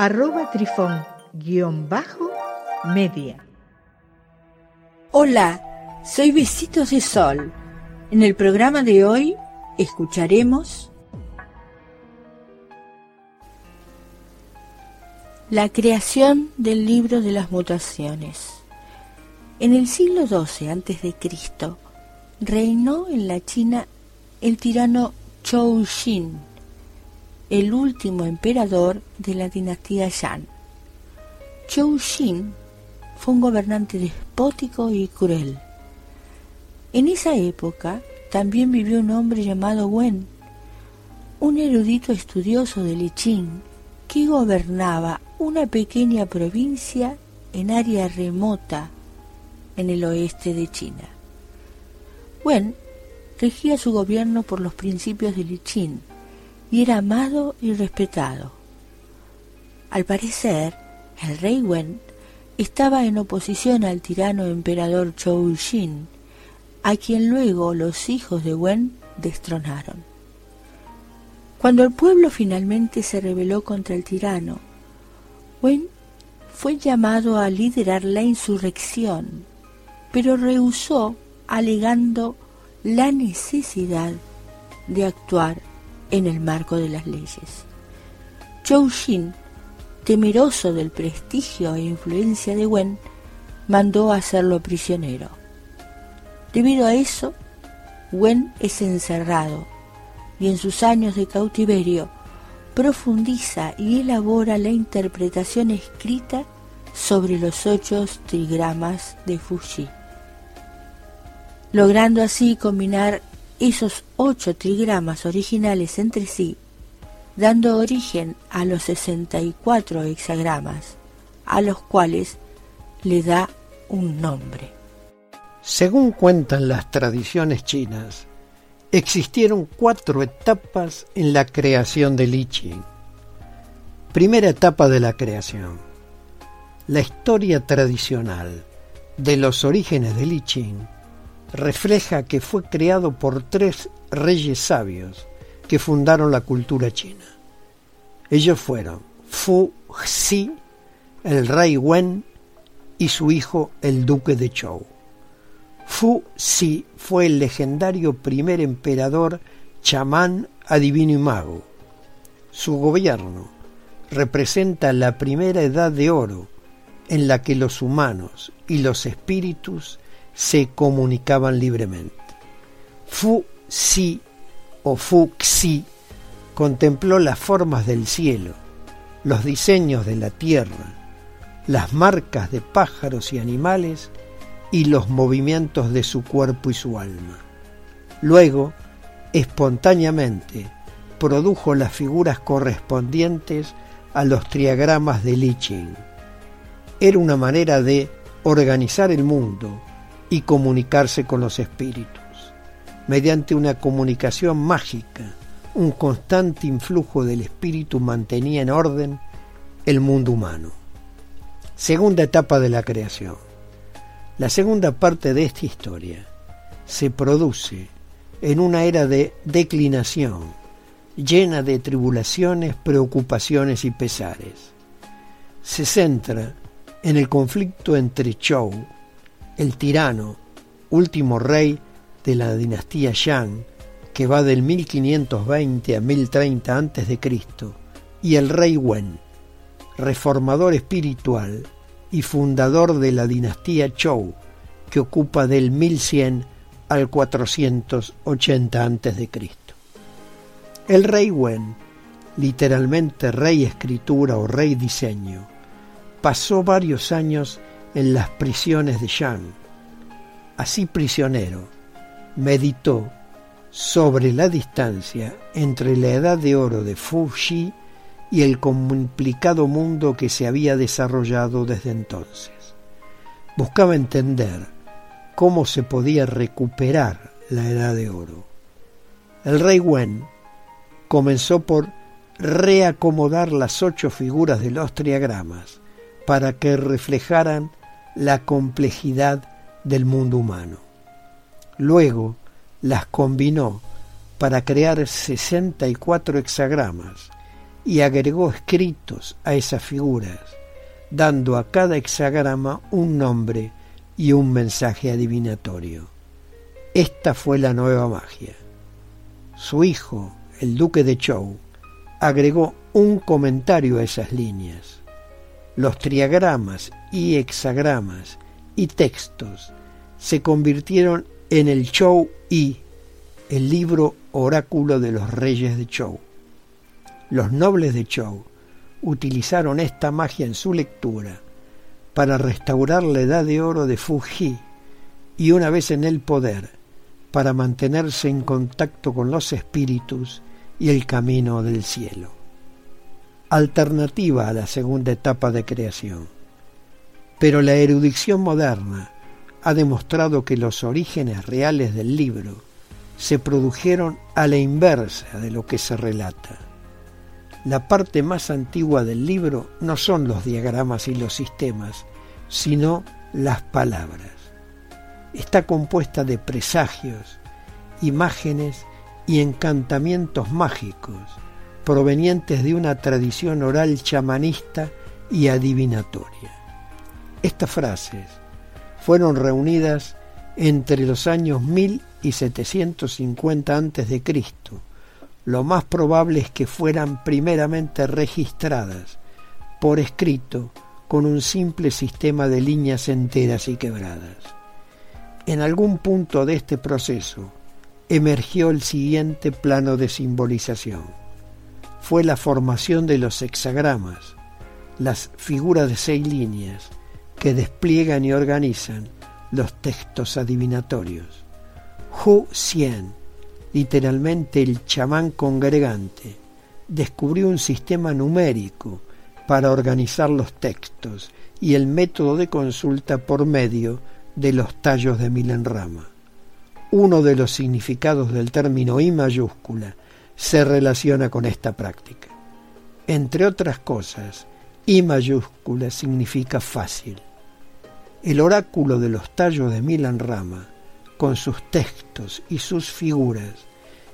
arroba trifón-media. Hola, soy Besitos de Sol. En el programa de hoy escucharemos la creación del libro de las mutaciones. En el siglo XII a.C. reinó en la China el tirano Chou Xin, el último emperador de la dinastía Yan. Chou Xin fue un gobernante despótico y cruel. En esa época también vivió un hombre llamado Wen, un erudito estudioso de I Ching que gobernaba una pequeña provincia en área remota en el oeste de China. Wen regía su gobierno por los principios de Li Qin y era amado y respetado. Al parecer, el rey Wen estaba en oposición al tirano emperador Chou Xin, a quien luego los hijos de Wen destronaron. Cuando el pueblo finalmente se rebeló contra el tirano, Wen fue llamado a liderar la insurrección, pero rehusó alegando la necesidad de actuar en el marco de las leyes. Zhou Xin, temeroso del prestigio e influencia de Wen, mandó hacerlo prisionero. Debido a eso, Wen es encerrado y en sus años de cautiverio profundiza y elabora la interpretación escrita sobre los ocho trigramas de Fuji logrando así combinar esos ocho trigramas originales entre sí, dando origen a los 64 hexagramas, a los cuales le da un nombre. Según cuentan las tradiciones chinas, existieron cuatro etapas en la creación del I Ching. Primera etapa de la creación. La historia tradicional de los orígenes del I Ching refleja que fue creado por tres reyes sabios que fundaron la cultura china. Ellos fueron Fu Xi, el rey Wen y su hijo el duque de Zhou. Fu Xi fue el legendario primer emperador chamán, adivino y mago. Su gobierno representa la primera edad de oro en la que los humanos y los espíritus se comunicaban libremente. Fu Si o Fu Xi contempló las formas del cielo, los diseños de la tierra, las marcas de pájaros y animales y los movimientos de su cuerpo y su alma. Luego, espontáneamente, produjo las figuras correspondientes a los triagramas de Li Ching. Era una manera de organizar el mundo y comunicarse con los espíritus, mediante una comunicación mágica, un constante influjo del espíritu mantenía en orden el mundo humano. Segunda etapa de la creación. La segunda parte de esta historia se produce en una era de declinación, llena de tribulaciones, preocupaciones y pesares. Se centra en el conflicto entre Chou, el tirano, último rey de la dinastía Yang, que va del 1520 a 1030 a.C., y el rey Wen, reformador espiritual y fundador de la dinastía Zhou, que ocupa del 1100 al 480 a.C. El rey Wen, literalmente rey escritura o rey diseño, pasó varios años en las prisiones de Yang. Así prisionero, meditó sobre la distancia entre la edad de oro de Fuji y el complicado mundo que se había desarrollado desde entonces. Buscaba entender cómo se podía recuperar la edad de oro. El rey Wen comenzó por reacomodar las ocho figuras de los triagramas para que reflejaran la complejidad del mundo humano. Luego las combinó para crear 64 hexagramas y agregó escritos a esas figuras, dando a cada hexagrama un nombre y un mensaje adivinatorio. Esta fue la nueva magia. Su hijo, el duque de Chou, agregó un comentario a esas líneas. Los triagramas y hexagramas y textos se convirtieron en el Chou y el libro oráculo de los reyes de Chou. Los nobles de Chou utilizaron esta magia en su lectura para restaurar la edad de oro de Fuji y una vez en el poder, para mantenerse en contacto con los espíritus y el camino del cielo. Alternativa a la segunda etapa de creación. Pero la erudición moderna ha demostrado que los orígenes reales del libro se produjeron a la inversa de lo que se relata. La parte más antigua del libro no son los diagramas y los sistemas, sino las palabras. Está compuesta de presagios, imágenes y encantamientos mágicos provenientes de una tradición oral chamanista y adivinatoria. Estas frases fueron reunidas entre los años 1000 y 750 a.C. Lo más probable es que fueran primeramente registradas por escrito con un simple sistema de líneas enteras y quebradas. En algún punto de este proceso emergió el siguiente plano de simbolización. Fue la formación de los hexagramas, las figuras de seis líneas que despliegan y organizan los textos adivinatorios. Hu Xian, literalmente el chamán congregante, descubrió un sistema numérico para organizar los textos y el método de consulta por medio de los tallos de Milenrama. Uno de los significados del término I mayúscula se relaciona con esta práctica. Entre otras cosas, I mayúscula significa fácil. El oráculo de los tallos de Milan Rama, con sus textos y sus figuras,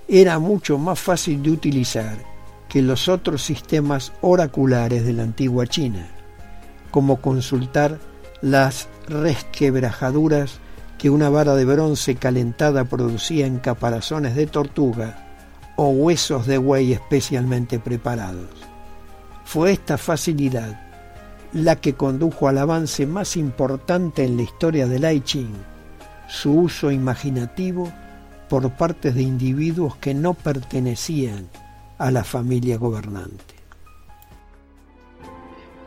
era mucho más fácil de utilizar que los otros sistemas oraculares de la antigua China, como consultar las resquebrajaduras que una vara de bronce calentada producía en caparazones de tortuga o huesos de buey especialmente preparados. Fue esta facilidad la que condujo al avance más importante en la historia del I Ching, su uso imaginativo por parte de individuos que no pertenecían a la familia gobernante.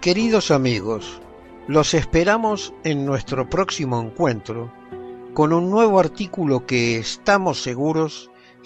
Queridos amigos, los esperamos en nuestro próximo encuentro con un nuevo artículo que estamos seguros